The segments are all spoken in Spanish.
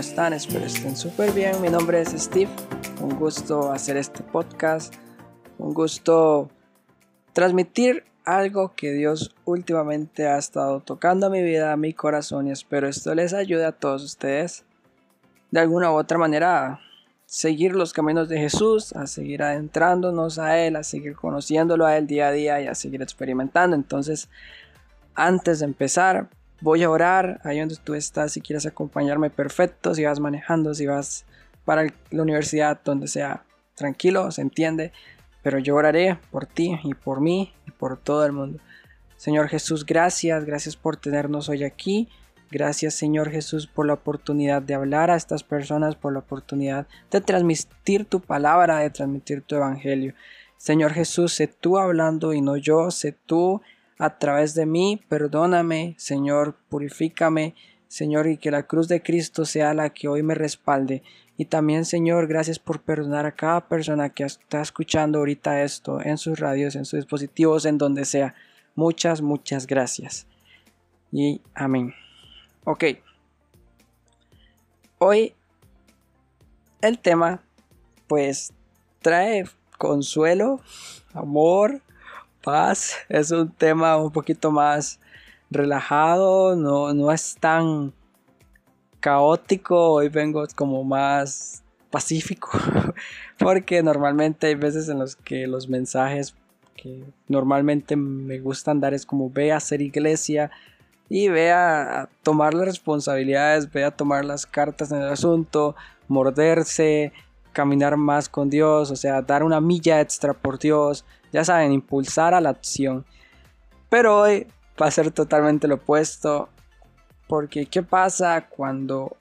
Hola, ¿cómo están? Espero estén súper bien. Mi nombre es Steve. Un gusto hacer este podcast. Un gusto transmitir algo que Dios últimamente ha estado tocando a mi vida, a mi corazón y espero esto les ayude a todos ustedes de alguna u otra manera a seguir los caminos de Jesús, a seguir adentrándonos a Él, a seguir conociéndolo a Él día a día y a seguir experimentando. Entonces, antes de empezar, voy a orar ahí donde tú estás, si quieres acompañarme, perfecto, si vas manejando, si vas para la universidad, donde sea, tranquilo, se entiende, pero yo oraré por ti y por mí y por todo el mundo. Señor Jesús, gracias, gracias por tenernos hoy aquí. Gracias Señor Jesús por la oportunidad de hablar a estas personas, por la oportunidad de transmitir tu palabra, de transmitir tu evangelio. Señor Jesús, sé tú hablando y no yo, sé tú a través de mí, perdóname, Señor, purifícame, Señor, y que la cruz de Cristo sea la que hoy me respalde. Y también, Señor, gracias por perdonar a cada persona que está escuchando ahorita esto en sus radios, en sus dispositivos, en donde sea. Muchas, muchas gracias. Y amén. Ok. Hoy el tema, pues, trae consuelo, amor, paz. Es un tema un poquito más relajado, no, no es tan caótico. Hoy vengo como más pacífico, porque normalmente hay veces en los que los mensajes que normalmente me gustan dar es como ve a hacer iglesia y ve a tomar las responsabilidades, ve a tomar las cartas en el asunto, morderse, caminar más con Dios, o sea, dar una milla extra por Dios, ya saben, impulsar a la acción. Pero hoy va a ser totalmente lo opuesto, porque ¿qué pasa cuando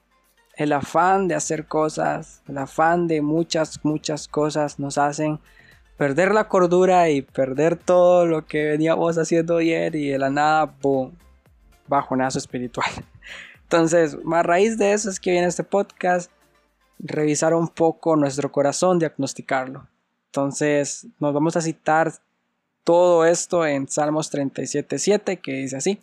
el afán de hacer cosas, el afán de muchas, muchas cosas nos hacen perder la cordura y perder todo lo que veníamos haciendo ayer y de la nada, boom, bajonazo espiritual. Entonces, a raíz de eso es que viene este podcast, revisar un poco nuestro corazón, diagnosticarlo. Entonces, nos vamos a citar todo esto en Salmos 37.7, que dice así.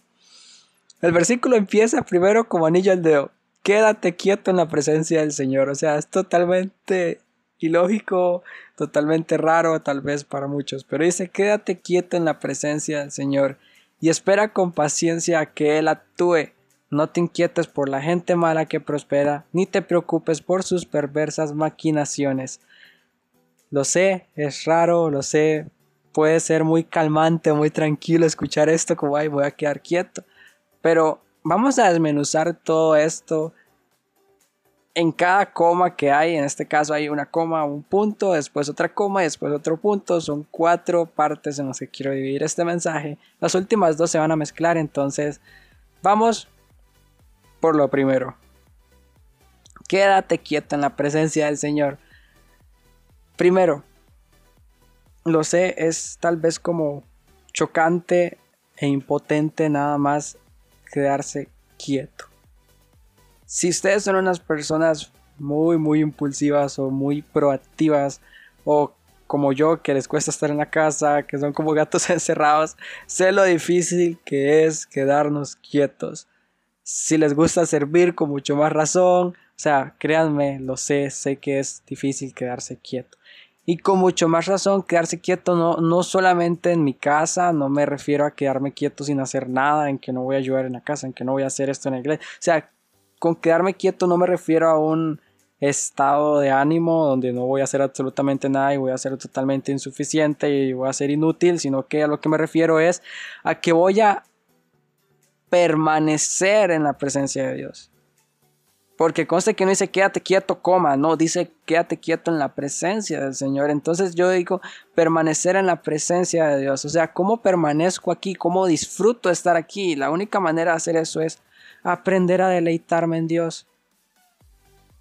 El versículo empieza primero como anillo al dedo. Quédate quieto en la presencia del Señor. O sea, es totalmente ilógico, totalmente raro tal vez para muchos. Pero dice, quédate quieto en la presencia del Señor y espera con paciencia a que Él actúe. No te inquietes por la gente mala que prospera, ni te preocupes por sus perversas maquinaciones lo sé, es raro, lo sé, puede ser muy calmante, muy tranquilo escuchar esto como, ay, voy a quedar quieto. Pero vamos a desmenuzar todo esto en cada coma que hay. En este caso hay una coma, un punto, después otra coma y después otro punto. Son cuatro partes en las que quiero dividir este mensaje. Las últimas dos se van a mezclar, entonces vamos por lo primero. Quédate quieto en la presencia del Señor. Primero, lo sé, es tal vez como chocante e impotente nada más quedarse quieto. Si ustedes son unas personas muy, muy impulsivas o muy proactivas o como yo que les cuesta estar en la casa, que son como gatos encerrados, sé lo difícil que es quedarnos quietos. Si les gusta servir con mucho más razón, o sea, créanme, lo sé, sé que es difícil quedarse quieto. Y con mucho más razón, quedarse quieto no, no solamente en mi casa, no me refiero a quedarme quieto sin hacer nada, en que no voy a ayudar en la casa, en que no voy a hacer esto en la iglesia. O sea, con quedarme quieto no me refiero a un estado de ánimo donde no voy a hacer absolutamente nada y voy a ser totalmente insuficiente y voy a ser inútil, sino que a lo que me refiero es a que voy a permanecer en la presencia de Dios. Porque conste que no dice quédate quieto, coma, no, dice quédate quieto en la presencia del Señor. Entonces yo digo permanecer en la presencia de Dios. O sea, ¿cómo permanezco aquí? ¿Cómo disfruto estar aquí? La única manera de hacer eso es aprender a deleitarme en Dios.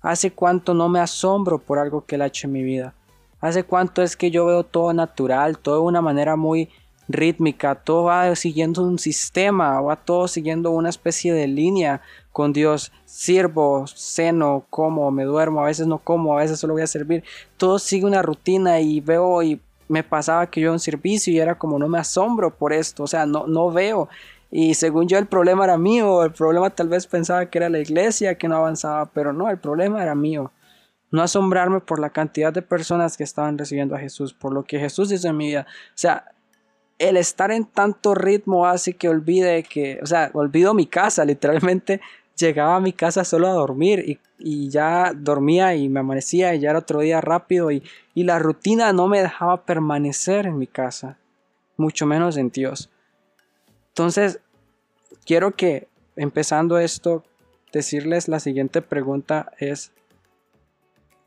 ¿Hace cuánto no me asombro por algo que Él ha hecho en mi vida? ¿Hace cuánto es que yo veo todo natural, todo de una manera muy rítmica, todo va siguiendo un sistema, va todo siguiendo una especie de línea con Dios. Sirvo, ceno, como, me duermo, a veces no como, a veces solo voy a servir. Todo sigue una rutina y veo y me pasaba que yo en servicio y era como no me asombro por esto, o sea, no, no veo Y según yo el problema era mío, el problema tal vez pensaba que era la iglesia que no avanzaba, pero no, el problema era mío. No asombrarme por la cantidad de personas que estaban recibiendo a Jesús, por lo que Jesús hizo en mi vida. O sea, el estar en tanto ritmo hace que olvide que, o sea, olvido mi casa, literalmente llegaba a mi casa solo a dormir y, ya dormía y me amanecía y ya era otro día rápido y, y la rutina no me dejaba permanecer en mi casa, mucho menos en Dios. Entonces, quiero que empezando esto, decirles la siguiente pregunta es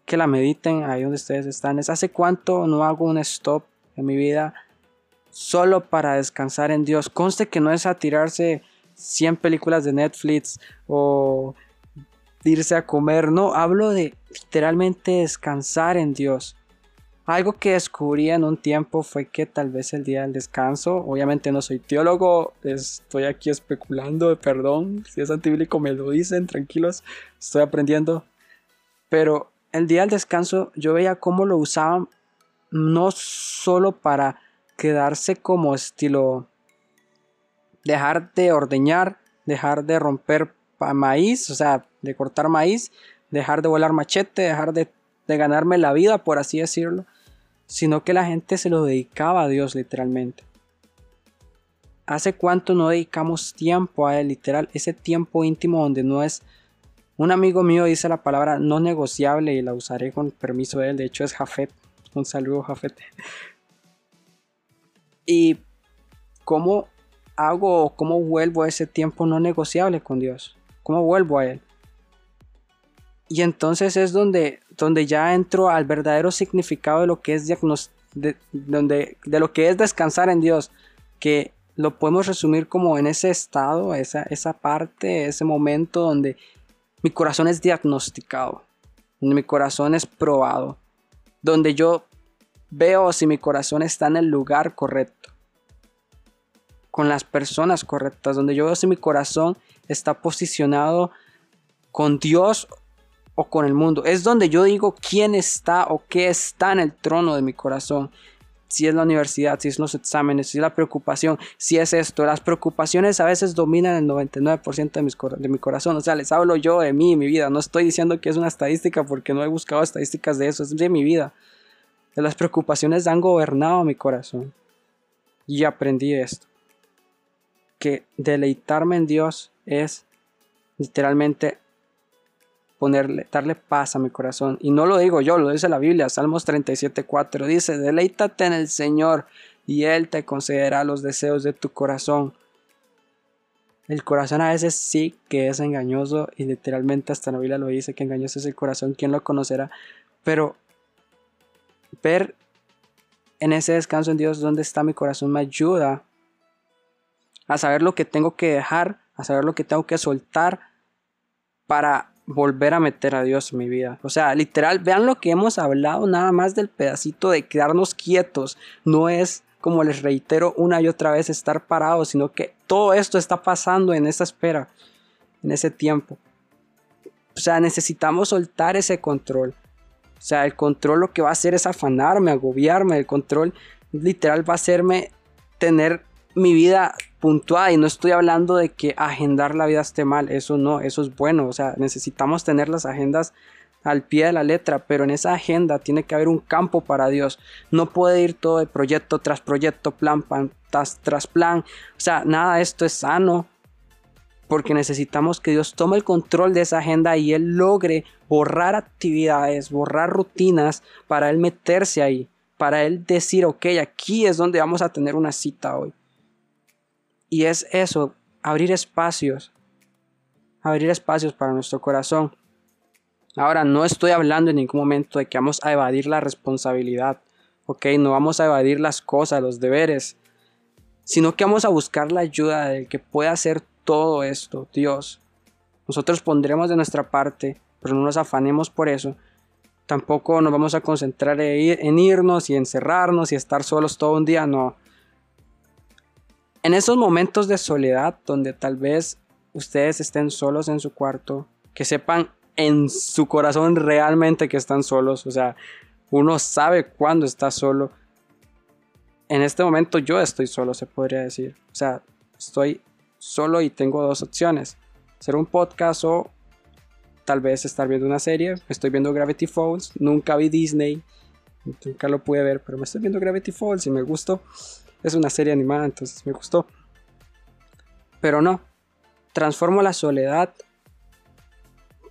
que la mediten ahí donde ustedes están. Es hace cuánto no hago un stop en mi vida solo para descansar en Dios. Conste que no es a tirarse 100 películas de Netflix o irse a comer. No, hablo de literalmente descansar en Dios. Algo que descubrí en un tiempo fue que tal vez el día del descanso, obviamente no soy teólogo, estoy aquí especulando, perdón, si es antibíblico me lo dicen, tranquilos, estoy aprendiendo. Pero el día del descanso yo veía cómo lo usaban no solo para quedarse como estilo dejar de ordeñar, dejar de romper maíz, o sea, de cortar maíz, dejar de volar machete, dejar de, ganarme la vida, por así decirlo, sino que la gente se lo dedicaba a Dios literalmente. ¿Hace cuánto no dedicamos tiempo a Él, literal? Ese tiempo íntimo donde no es... Un amigo mío dice la palabra no negociable y la usaré con permiso de él. De hecho es Jafet. Un saludo Jafet. Y cómo hago cómo vuelvo a ese tiempo no negociable con Dios. ¿Cómo vuelvo a Él? Y entonces es donde, donde ya entro al verdadero significado de lo que es de, donde, de lo que es descansar en Dios, que lo podemos resumir como en ese estado, esa, esa parte, ese momento donde mi corazón es diagnosticado, donde mi corazón es probado, donde yo veo si mi corazón está en el lugar correcto, con las personas correctas, donde yo veo si mi corazón está posicionado con Dios o con el mundo. Es donde yo digo quién está o qué está en el trono de mi corazón. Si es la universidad, si es los exámenes, si es la preocupación, si es esto. Las preocupaciones a veces dominan el 99% de, de mi corazón. O sea, les hablo yo de mí, mi vida. No estoy diciendo que es una estadística porque no he buscado estadísticas de eso. Es de mi vida las preocupaciones han gobernado mi corazón. Y aprendí esto. Que deleitarme en Dios es literalmente ponerle, darle paz a mi corazón. Y no lo digo yo, lo dice la Biblia, Salmos 37.4. Dice, deleítate en el Señor y Él te concederá los deseos de tu corazón. El corazón a veces sí que es engañoso y literalmente hasta la Biblia lo dice que engañoso es el corazón, ¿quién lo conocerá? Pero ver en ese descanso en Dios donde está mi corazón me ayuda a saber lo que tengo que dejar, a saber lo que tengo que soltar para volver a meter a Dios en mi vida. O sea, literal, vean lo que hemos hablado nada más del pedacito de quedarnos quietos. No es, como les reitero una y otra vez, estar parados, sino que todo esto está pasando en esa espera, en ese tiempo. O sea, necesitamos soltar ese control. O sea, el control lo que va a hacer es afanarme, agobiarme. El control literal va a hacerme tener mi vida puntuada. Y no estoy hablando de que agendar la vida esté mal. Eso no, eso es bueno. O sea, necesitamos tener las agendas al pie de la letra, pero en esa agenda tiene que haber un campo para Dios. No puede ir todo de proyecto tras proyecto, plan, plan tras, tras plan. O sea, nada de esto es sano porque necesitamos que Dios tome el control de esa agenda y Él logre borrar actividades, borrar rutinas para Él meterse ahí, para Él decir, ok, aquí es donde vamos a tener una cita hoy. Y es eso, abrir espacios, abrir espacios para nuestro corazón. Ahora, no estoy hablando en ningún momento de que vamos a evadir la responsabilidad, ok, no vamos a evadir las cosas, los deberes, sino que vamos a buscar la ayuda del que pueda hacer todo esto, Dios. Nosotros pondremos de nuestra parte, pero no nos afanemos por eso. Tampoco nos vamos a concentrar en irnos y encerrarnos y estar solos todo un día, no. En esos momentos de soledad donde tal vez ustedes estén solos en su cuarto, que sepan en su corazón realmente que están solos, o sea, uno sabe cuándo está solo. En este momento yo estoy solo, se podría decir. O sea, estoy solo y tengo dos opciones. Hacer un podcast o tal vez estar viendo una serie. Estoy viendo Gravity Falls. Nunca vi Disney. Nunca lo pude ver, pero me estoy viendo Gravity Falls y me gustó. Es una serie animada, entonces me gustó. Pero no. Transformo la soledad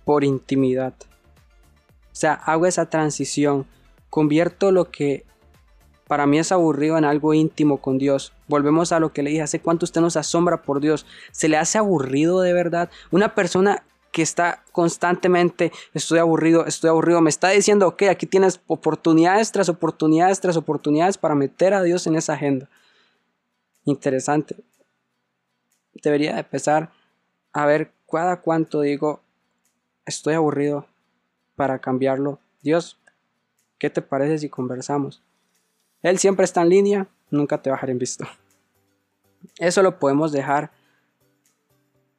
por intimidad. O sea, hago esa transición. Convierto lo que para mí es aburrido en algo íntimo con Dios. Volvemos a lo que le dije, hace cuánto usted nos asombra por Dios. ¿Se le hace aburrido de verdad? Una persona que está constantemente, estoy aburrido, estoy aburrido, me está diciendo, ok, aquí tienes oportunidades tras oportunidades tras oportunidades para meter a Dios en esa agenda. Interesante. Debería empezar a ver cada cuánto digo, estoy aburrido para cambiarlo. Dios, ¿qué te parece si conversamos? Él siempre está en línea, nunca te dejar en visto. Eso lo podemos dejar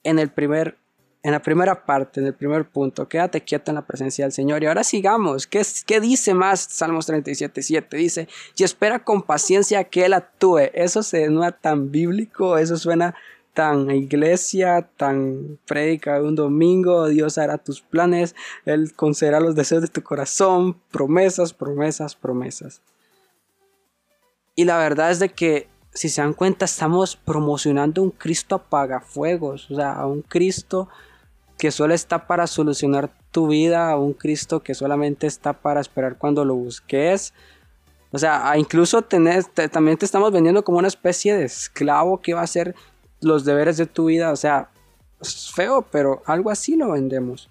en el primer en la primera parte, en el primer punto, quédate quieto en la presencia del Señor. Y ahora sigamos. ¿Qué, qué dice más Salmos 37, 7? Dice, y espera con paciencia que Él actúe. Eso se suena tan bíblico, eso suena tan iglesia, tan prédica de un domingo. Dios hará tus planes, Él concederá los deseos de tu corazón. Promesas, promesas, promesas. Y la verdad es de que, si se dan cuenta, estamos promocionando un Cristo apagafuegos, o sea, a un Cristo que solo está para solucionar tu vida, a un Cristo que solamente está para esperar cuando lo busques. O sea, incluso también te estamos vendiendo como una especie de esclavo que va a hacer los deberes de tu vida. O sea, es feo, pero algo así lo vendemos.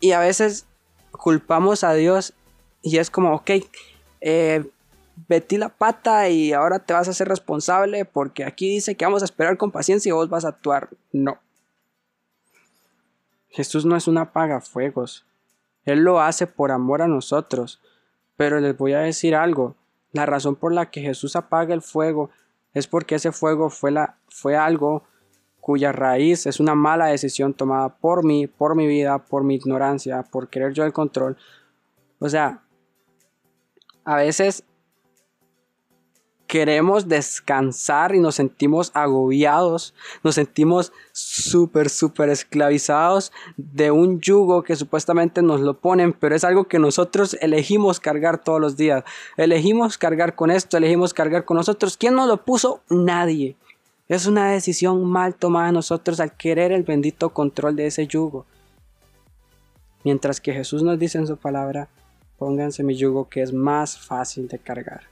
Y a veces culpamos a Dios y es como, ok, eh, metí la pata y ahora te vas a ser responsable porque aquí dice que vamos a esperar con paciencia y vos vas a actuar. No. Jesús no es un apagafuegos. Él lo hace por amor a nosotros. Pero les voy a decir algo. La razón por la que Jesús apaga el fuego es porque ese fuego fue, la, fue algo cuya raíz es una mala decisión tomada por mí, por mi vida, por mi ignorancia, por querer yo el control. O sea, a veces queremos descansar y nos sentimos agobiados, nos sentimos súper, súper esclavizados de un yugo que supuestamente nos lo ponen, pero es algo que nosotros elegimos cargar todos los días. Elegimos cargar con esto, elegimos cargar con nosotros. ¿Quién nos lo puso? Nadie. Es una decisión mal tomada de nosotros al querer el bendito control de ese yugo. Mientras que Jesús nos dice en su palabra, pónganse mi yugo que es más fácil de cargar.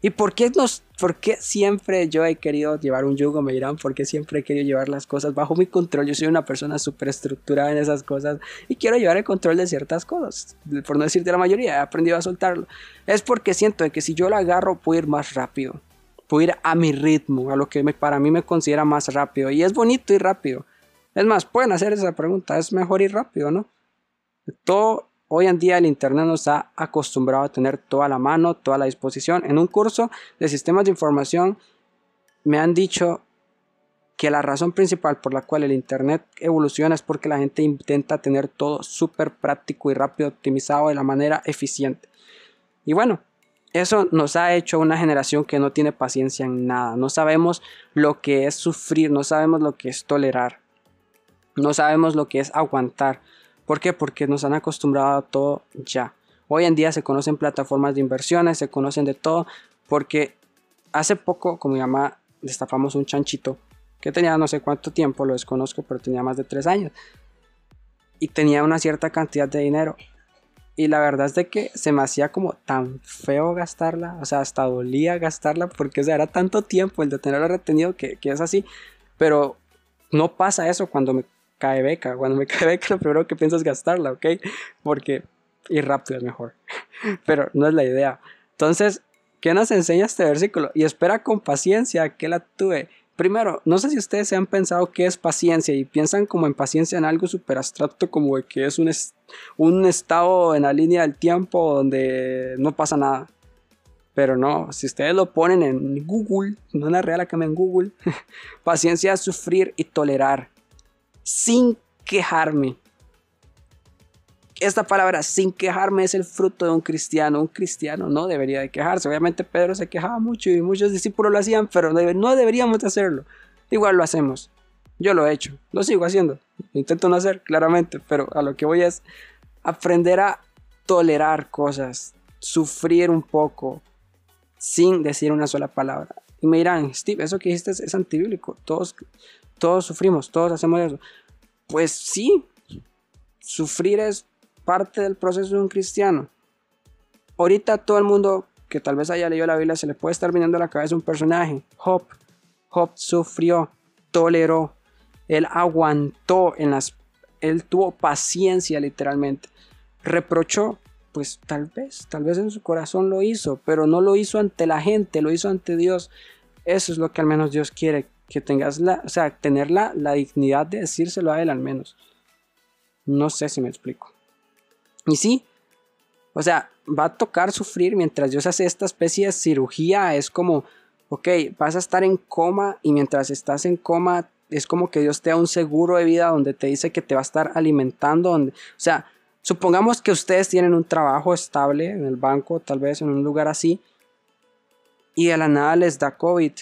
¿Y por qué, nos, por qué siempre yo he querido llevar un yugo? Me dirán, ¿por qué siempre he querido llevar las cosas bajo mi control? Yo soy una persona súper estructurada en esas cosas y quiero llevar el control de ciertas cosas. Por no decirte la mayoría, he aprendido a soltarlo. Es porque siento que si yo lo agarro, puedo ir más rápido. Puedo ir a mi ritmo, a lo que para mí me considera más rápido. Y es bonito ir rápido. Es más, pueden hacer esa pregunta, ¿es mejor ir rápido, no? Todo Hoy en día el Internet nos ha acostumbrado a tener toda la mano, toda la disposición. En un curso de sistemas de información me han dicho que la razón principal por la cual el Internet evoluciona es porque la gente intenta tener todo súper práctico y rápido, optimizado de la manera eficiente. Y bueno, eso nos ha hecho una generación que no tiene paciencia en nada. No sabemos lo que es sufrir, no sabemos lo que es tolerar, no sabemos lo que es aguantar. ¿Por qué? Porque nos han acostumbrado a todo ya. Hoy en día se conocen plataformas de inversiones, se conocen de todo, porque hace poco, como mi mamá, destapamos un chanchito que tenía no sé cuánto tiempo, lo desconozco, pero tenía más de tres años. Y tenía una cierta cantidad de dinero. Y la verdad es de que se me hacía como tan feo gastarla, o sea, hasta dolía gastarla, porque era tanto tiempo el de tenerlo retenido que es así. Pero no pasa eso cuando me cae beca. Cuando me cae beca, lo primero que pienso es gastarla, ¿ok? Porque ir rápido es mejor. Pero no es la idea. Entonces, ¿qué nos enseña este versículo? Y espera con paciencia que la tuve. Primero, no sé si ustedes se han pensado qué es paciencia y piensan como en paciencia en algo súper abstracto como que es un, un estado en la línea del tiempo donde no pasa nada. Pero no, si ustedes lo ponen en Google, no la real acá en Google, paciencia es sufrir y tolerar sin quejarme. esta palabra sin quejarme es el fruto de un cristiano. Un cristiano no debería de quejarse. Obviamente Pedro se quejaba mucho y muchos discípulos lo hacían, pero no deberíamos de hacerlo. Igual lo hacemos. Yo lo he hecho, lo sigo haciendo. Intento no hacer, claramente, pero a lo que voy es aprender a tolerar cosas, sufrir un poco, sin decir una sola palabra. Y me dirán, Steve, eso que dijiste es, antibíblico. Todos, todos sufrimos, todos hacemos eso. Pues sí, sufrir es parte del proceso de un cristiano. Ahorita todo el mundo que tal vez haya leído la Biblia se le puede estar viniendo a la cabeza un personaje, Job. Job sufrió, toleró, él aguantó en las... Él tuvo paciencia literalmente. Reprochó, pues tal vez, tal vez en su corazón lo hizo, pero no lo hizo ante la gente, lo hizo ante Dios. Eso es lo que al menos Dios quiere, que tengas la, o sea, tener la, la dignidad de decírselo a Él al menos. No sé si me explico. Y sí, o sea, va a tocar sufrir mientras Dios hace esta especie de cirugía. Es como, ok, vas a estar en coma y mientras estás en coma es como que Dios te da un seguro de vida donde te dice que te va a estar alimentando. Donde, o sea, supongamos que ustedes tienen un trabajo estable en el banco, tal vez en un lugar así, y de la nada les da COVID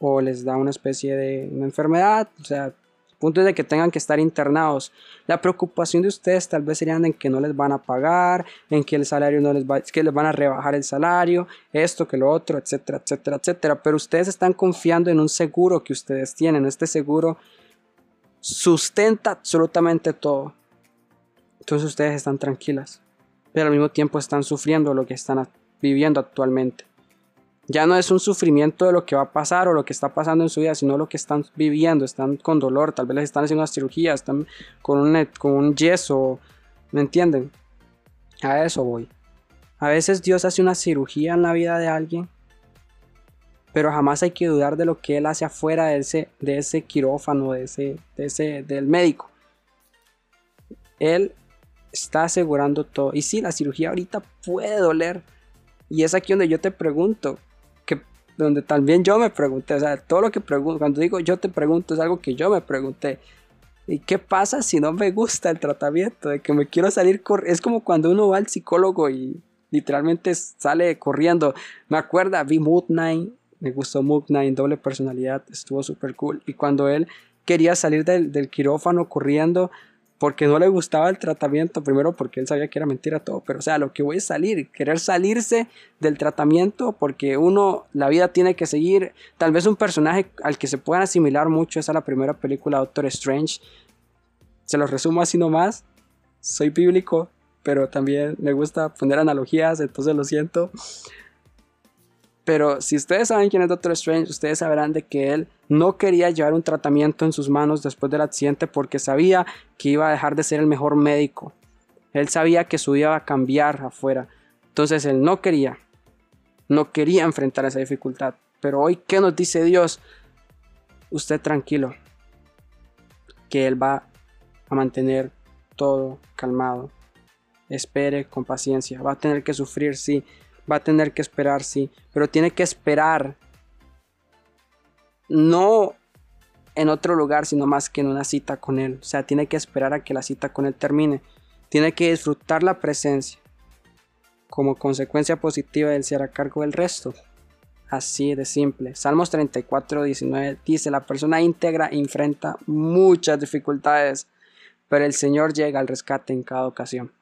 o les da una especie de enfermedad, o sea, punto de que tengan que estar internados. La preocupación de ustedes tal vez serían en que no les van a pagar, en que el salario no les va, que les van a rebajar el salario, esto, que lo otro, etcétera, etcétera, etcétera. Pero ustedes están confiando en un seguro que ustedes tienen. Este seguro sustenta absolutamente todo. Entonces ustedes están tranquilas, pero al mismo tiempo están sufriendo lo que están viviendo actualmente. Ya no es un sufrimiento de lo que va a pasar o lo que está pasando en su vida, sino lo que están viviendo. Están con dolor, tal vez les están haciendo una cirugía, están con un, con un yeso. ¿Me entienden? A eso voy. A veces Dios hace una cirugía en la vida de alguien, pero jamás hay que dudar de lo que Él hace afuera de ese, de ese quirófano, de ese, de ese, del médico. Él está asegurando todo. Y sí, la cirugía ahorita puede doler. Y es aquí donde yo te pregunto, donde también yo me pregunté, o sea, todo lo que pregunto, cuando digo yo te pregunto es algo que yo me pregunté. ¿Y qué pasa si no me gusta el tratamiento? De que me quiero salir Es como cuando uno va al psicólogo y literalmente sale corriendo. Me acuerda, vi Mood Nine, me gustó Mood Nine, doble personalidad, estuvo súper cool. Y cuando él quería salir del, del quirófano corriendo, porque no le gustaba el tratamiento, primero porque él sabía que era mentira todo, pero o sea, lo que voy a salir, querer salirse del tratamiento porque uno, la vida tiene que seguir, tal vez un personaje al que se puedan asimilar mucho es a la primera película Doctor Strange, se los resumo así nomás, soy bíblico, pero también me gusta poner analogías, entonces lo siento. Pero si ustedes saben quién es Doctor Strange, ustedes sabrán de que él no quería llevar un tratamiento en sus manos después del accidente porque sabía que iba a dejar de ser el mejor médico. Él sabía que su vida iba a cambiar afuera. Entonces él no quería, no quería enfrentar esa dificultad. Pero hoy, ¿qué nos dice Dios? Usted tranquilo, que Él va a mantener todo calmado. Espere con paciencia. Va a tener que sufrir, sí, va a tener que esperar, sí, pero tiene que esperar no en otro lugar, sino más que en una cita con Él. O sea, tiene que esperar a que la cita con Él termine. Tiene que disfrutar la presencia. Como consecuencia positiva, Él se hará cargo del resto. Así de simple. Salmos 34, 19 dice, la persona íntegra enfrenta muchas dificultades, pero el Señor llega al rescate en cada ocasión.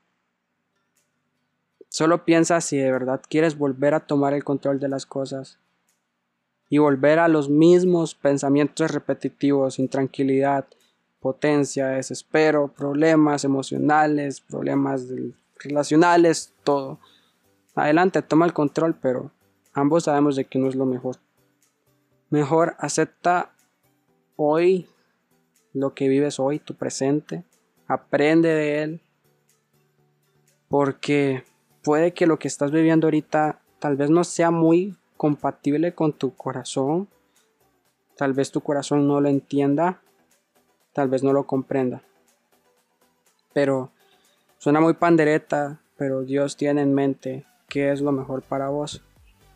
Solo piensa si de verdad quieres volver a tomar el control de las cosas y volver a los mismos pensamientos repetitivos, intranquilidad, potencia, desespero, problemas emocionales, problemas relacionales, todo. Adelante, toma el control, pero ambos sabemos de que no es lo mejor. Mejor acepta hoy lo que vives hoy, tu presente, aprende de él, porque puede que lo que estás viviendo ahorita tal vez no sea muy compatible con tu corazón. Tal vez tu corazón no lo entienda, tal vez no lo comprenda. Pero suena muy pandereta, pero Dios tiene en mente qué es lo mejor para vos.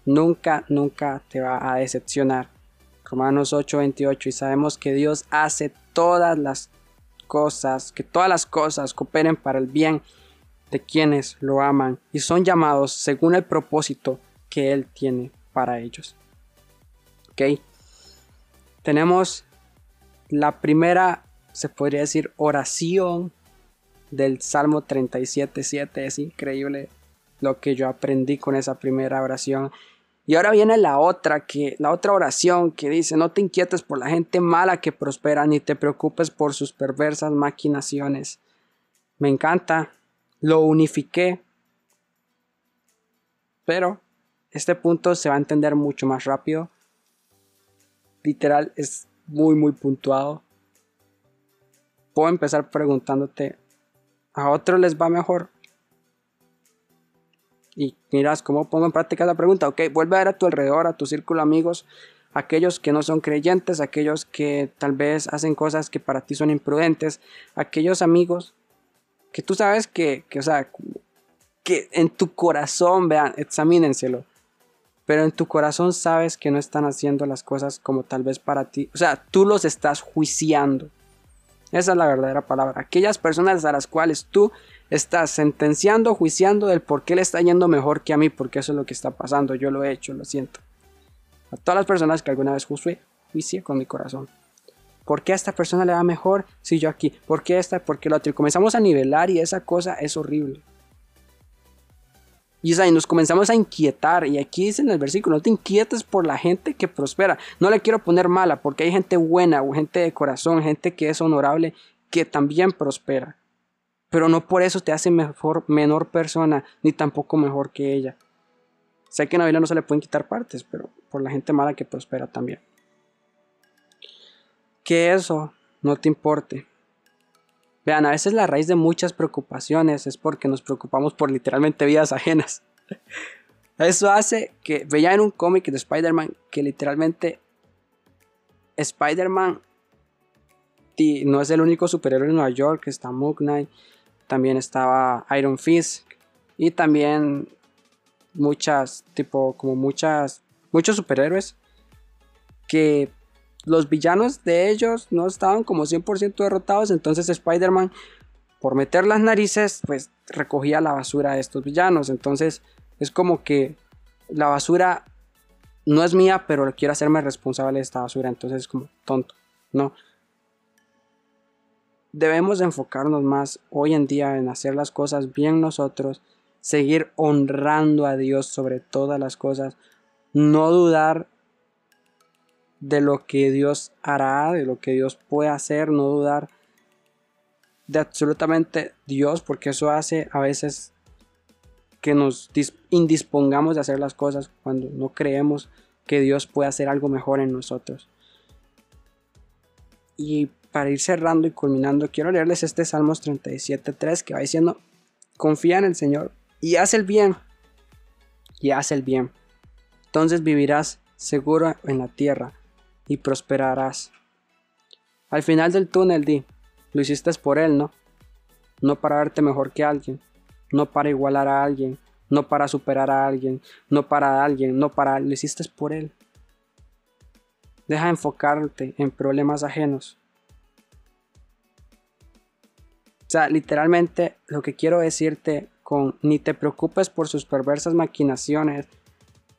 Nunca, nunca te va a decepcionar. Romanos 8:28 y sabemos que Dios hace todas las cosas, que todas las cosas cooperen para el bien de quienes lo aman y son llamados según el propósito que Él tiene para ellos. Ok. Tenemos la primera, se podría decir, oración del Salmo 37.7. Es increíble lo que yo aprendí con esa primera oración. Y ahora viene la otra, que, la otra oración que dice, no te inquietes por la gente mala que prospera, ni te preocupes por sus perversas maquinaciones. Me encanta, lo unifiqué, pero este punto se va a entender mucho más rápido. Literal, es muy, muy puntuado. Puedo empezar preguntándote, ¿a otros les va mejor? Y miras cómo pongo en práctica la pregunta. Ok, vuelve a ver a tu alrededor, a tu círculo amigos, aquellos que no son creyentes, aquellos que tal vez hacen cosas que para ti son imprudentes, aquellos amigos que tú sabes que, que o sea, que en tu corazón, vean, examínenselo. Pero en tu corazón sabes que no están haciendo las cosas como tal vez para ti. O sea, tú los estás juiciando. Esa es la verdadera palabra. Aquellas personas a las cuales tú estás sentenciando, juiciando del por qué le está yendo mejor que a mí, porque eso es lo que está pasando. Yo lo he hecho, lo siento. A todas las personas que alguna vez juzgué, juicié con mi corazón. ¿Por qué a esta persona le va mejor si yo aquí? ¿Por qué esta? ¿Por qué la otra? Y comenzamos a nivelar y esa cosa es horrible. Y, nos comenzamos a inquietar. Y aquí dice en el versículo, no te inquietes por la gente que prospera. No le quiero poner mala, porque hay gente buena, o gente de corazón, gente que es honorable, que también prospera. Pero no por eso te hace menor persona, ni tampoco mejor que ella. Sé que en la Biblia no se le pueden quitar partes, pero por la gente mala que prospera también. Que eso no te importe. Vean, a veces la raíz de muchas preocupaciones es porque nos preocupamos por literalmente vidas ajenas. Eso hace que veía en un cómic de Spider-Man que literalmente Spider-Man no es el único superhéroe en Nueva York, está Moon Knight, también estaba Iron Fist y también muchas, tipo, como muchas, muchos superhéroes que los villanos de ellos no estaban como 100% derrotados, entonces Spider-Man, por meter las narices, pues recogía la basura de estos villanos. Entonces es como que la basura no es mía, pero quiero hacerme responsable de esta basura, entonces es como tonto, ¿no? Debemos enfocarnos más hoy en día en hacer las cosas bien nosotros, seguir honrando a Dios sobre todas las cosas, no dudar de lo que Dios hará, de lo que Dios puede hacer, no dudar de absolutamente Dios, porque eso hace a veces que nos indispongamos de hacer las cosas cuando no creemos que Dios puede hacer algo mejor en nosotros. Y para ir cerrando y culminando, quiero leerles este Salmos 37.3 que va diciendo, confía en el Señor y haz el bien, y haz el bien. Entonces vivirás seguro en la tierra y prosperarás. Al final del túnel di, lo hiciste por él, ¿no? No para verte mejor que alguien, no para igualar a alguien, no para superar a alguien, no para alguien, no para... Lo hiciste por él. Deja de enfocarte en problemas ajenos. O sea, literalmente lo que quiero decirte con ni te preocupes por sus perversas maquinaciones,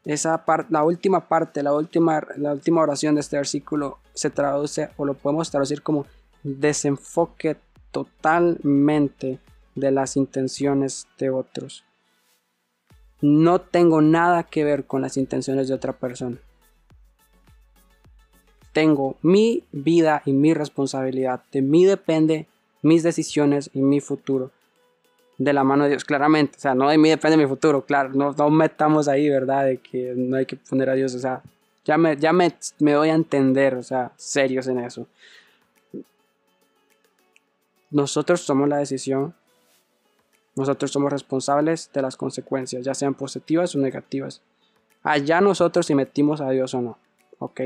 esa parte, la última parte, la última, la última oración de este versículo se traduce o lo podemos traducir como desenfoque totalmente de las intenciones de otros. No tengo nada que ver con las intenciones de otra persona. Tengo mi vida y mi responsabilidad. De mí depende mis decisiones y mi futuro de la mano de Dios, claramente. O sea, no de mí depende mi futuro, claro. No, no metamos ahí, ¿verdad? De que no hay que poner a Dios. O sea, ya me, ya me, me doy a entender, o sea, serios en eso. Nosotros tomamos la decisión. Nosotros somos responsables de las consecuencias, ya sean positivas o negativas. Allá nosotros si metimos a Dios o no. ¿Ok?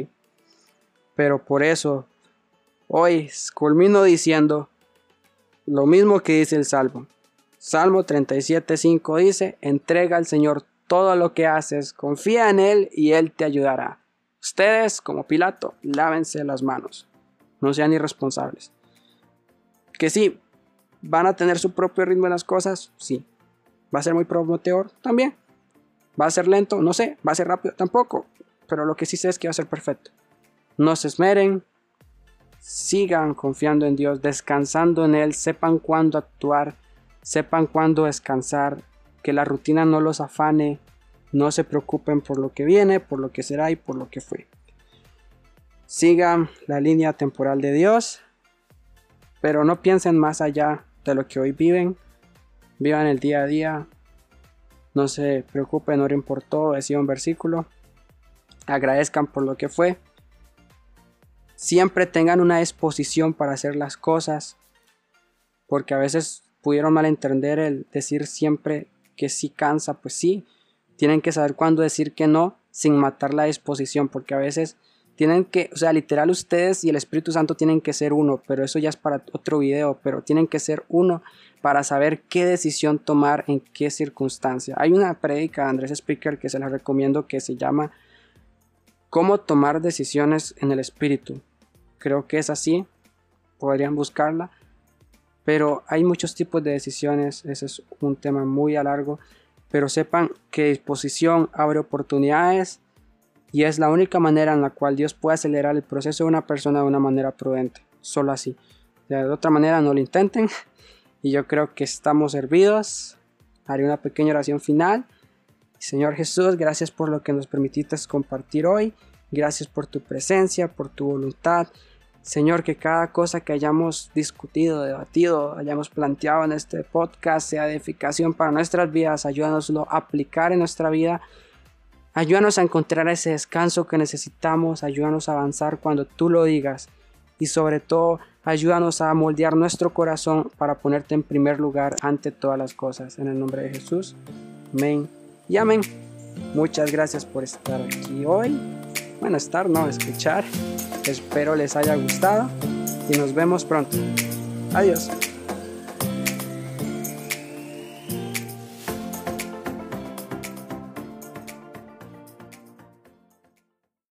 Pero por eso, hoy culmino diciendo lo mismo que dice el Salmo. Salmo 37.5 dice, entrega al Señor todo lo que haces, confía en Él y Él te ayudará. Ustedes, como Pilato, lávense las manos, no sean irresponsables. Que sí, ¿Van a tener su propio ritmo en las cosas? Sí. ¿Va a ser muy prometedor? También. ¿Va a ser lento? No sé. ¿Va a ser rápido? Tampoco. Pero lo que sí sé es que va a ser perfecto. No se esmeren. Sigan confiando en Dios, descansando en Él. Sepan cuándo actuar. Sepan cuándo descansar. Que la rutina no los afane. No se preocupen por lo que viene, por lo que será y por lo que fue. Sigan la línea temporal de Dios. Pero no piensen más allá de lo que hoy viven. Vivan el día a día. No se preocupen, oren por todo, decía un versículo. Agradezcan por lo que fue. Siempre tengan una exposición para hacer las cosas. Porque a veces pudieron malentender el decir siempre que sí cansa, pues sí. Tienen que saber cuándo decir que no sin matar la exposición, porque a veces tienen que, o sea, literal ustedes y el Espíritu Santo tienen que ser uno, pero eso ya es para otro video, pero tienen que ser uno para saber qué decisión tomar en qué circunstancia. Hay una prédica de Andrés Speaker que se la recomiendo que se llama Cómo tomar decisiones en el Espíritu. Creo que es así, podrían buscarla, pero hay muchos tipos de decisiones, ese es un tema muy a largo, pero sepan que disposición abre oportunidades y es la única manera en la cual Dios puede acelerar el proceso de una persona de una manera prudente. Solo así. De otra manera no lo intenten. Y yo creo que estamos servidos. Haré una pequeña oración final. Señor Jesús, gracias por lo que nos permitiste compartir hoy. Gracias por tu presencia, por tu voluntad. Señor, que cada cosa que hayamos discutido, debatido, hayamos planteado en este podcast sea edificación para nuestras vidas. Ayúdanoslo a aplicar en nuestra vida Ayúdanos a encontrar ese descanso que necesitamos, ayúdanos a avanzar cuando tú lo digas y sobre todo ayúdanos a moldear nuestro corazón para ponerte en primer lugar ante todas las cosas. En el nombre de Jesús. Amén y amén. Muchas gracias por estar aquí hoy. Bueno, estar, no, escuchar. Espero les haya gustado y nos vemos pronto. Adiós.